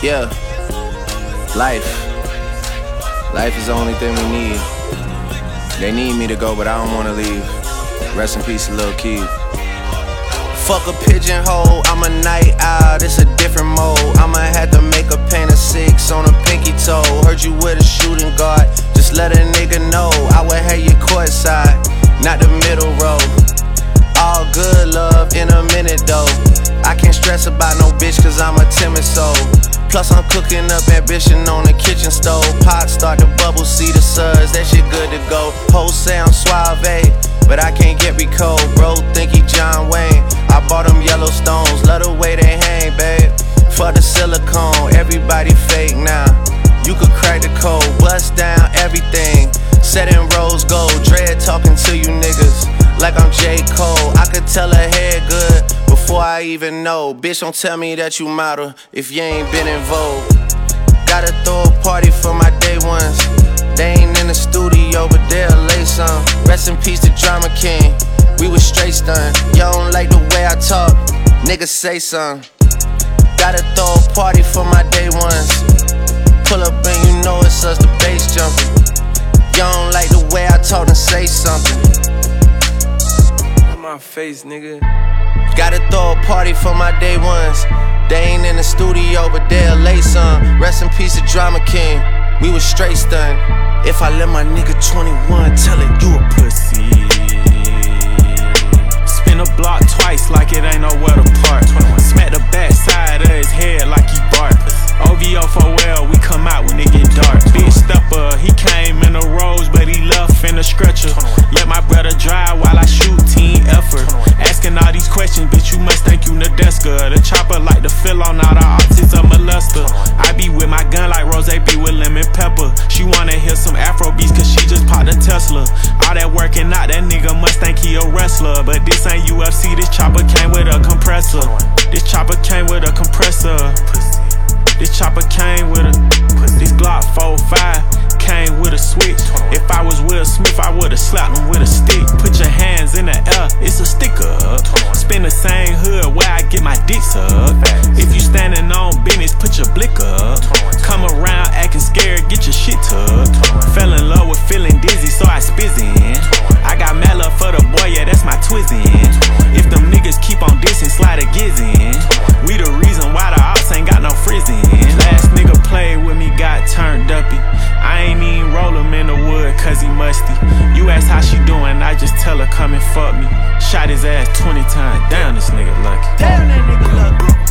Yeah. Life. Life is the only thing we need. They need me to go, but I don't wanna leave. Rest in peace, Lil Keed. Fuck a pigeonhole, I'm a night owl, it's a different mode. I'ma have to make a paint of six on a pinky toe. Heard you with a shooting guard, just let a nigga know. I would have you courtside, not the middle row. All good love in a minute though. Stress about no bitch cause I'm a timid soul. Plus I'm cooking up ambition on the kitchen stove. Pot start to bubble, see the suds, that shit good to go. Whole sound suave, but I can't get recode. Bro, think he John Wayne. I bought them Yellowstones, love the way they hang, babe. For the silicone, everybody fake now. You could crack the code, bust down everything. Set in rose gold, dread talking to you niggas like I'm J. Cole. I could tell her I even know. Bitch, don't tell me that you model if you ain't been in vogue. Gotta throw a party for my day ones. They ain't in the studio, but they'll lay some. Rest in peace to Drama King. We was straight stunned. Y'all don't like the way I talk. Niggas say something. Gotta throw a party for my day ones. Pull up and you know it's us, the bass jumping. Y'all don't like the way I talk and say something. On my face, nigga. Gotta throw a party for my day ones. They ain't in the studio, but they'll lay some. Rest in peace to Drama King. We was straight stunned. If I let my nigga 21 tell it, you a pussy. Spin a block twice like it ain't nowhere to park. Smack the back side of his head like he bark. OVO for well, we come out when it get dark. Big stepper, he came in a rose, but he left in a stretcher. Let my brother drive fill on all the autism molester. I be with my gun like Rose be with lemon pepper. She wanna hear some Afro beats cause she just popped a Tesla. All that working out, that nigga must think he a wrestler. But this ain't UFC, this chopper came with a compressor. This chopper came with a compressor. This chopper came with a this Glock 45 came with a switch. If I was Will Smith, I would've slapped him with a stick. Put your hands in the air, it's a sticker. Spin the same hood where I get my dick sucked. If you standing on business, put your blick up. Come around acting scared, get your shit tucked. Fell in love with feeling dizzy, so I spizzin'. You ask how she doing, I just tell her come and fuck me. Shot his ass 20 times. Damn, this nigga lucky. Damn, that nigga lucky.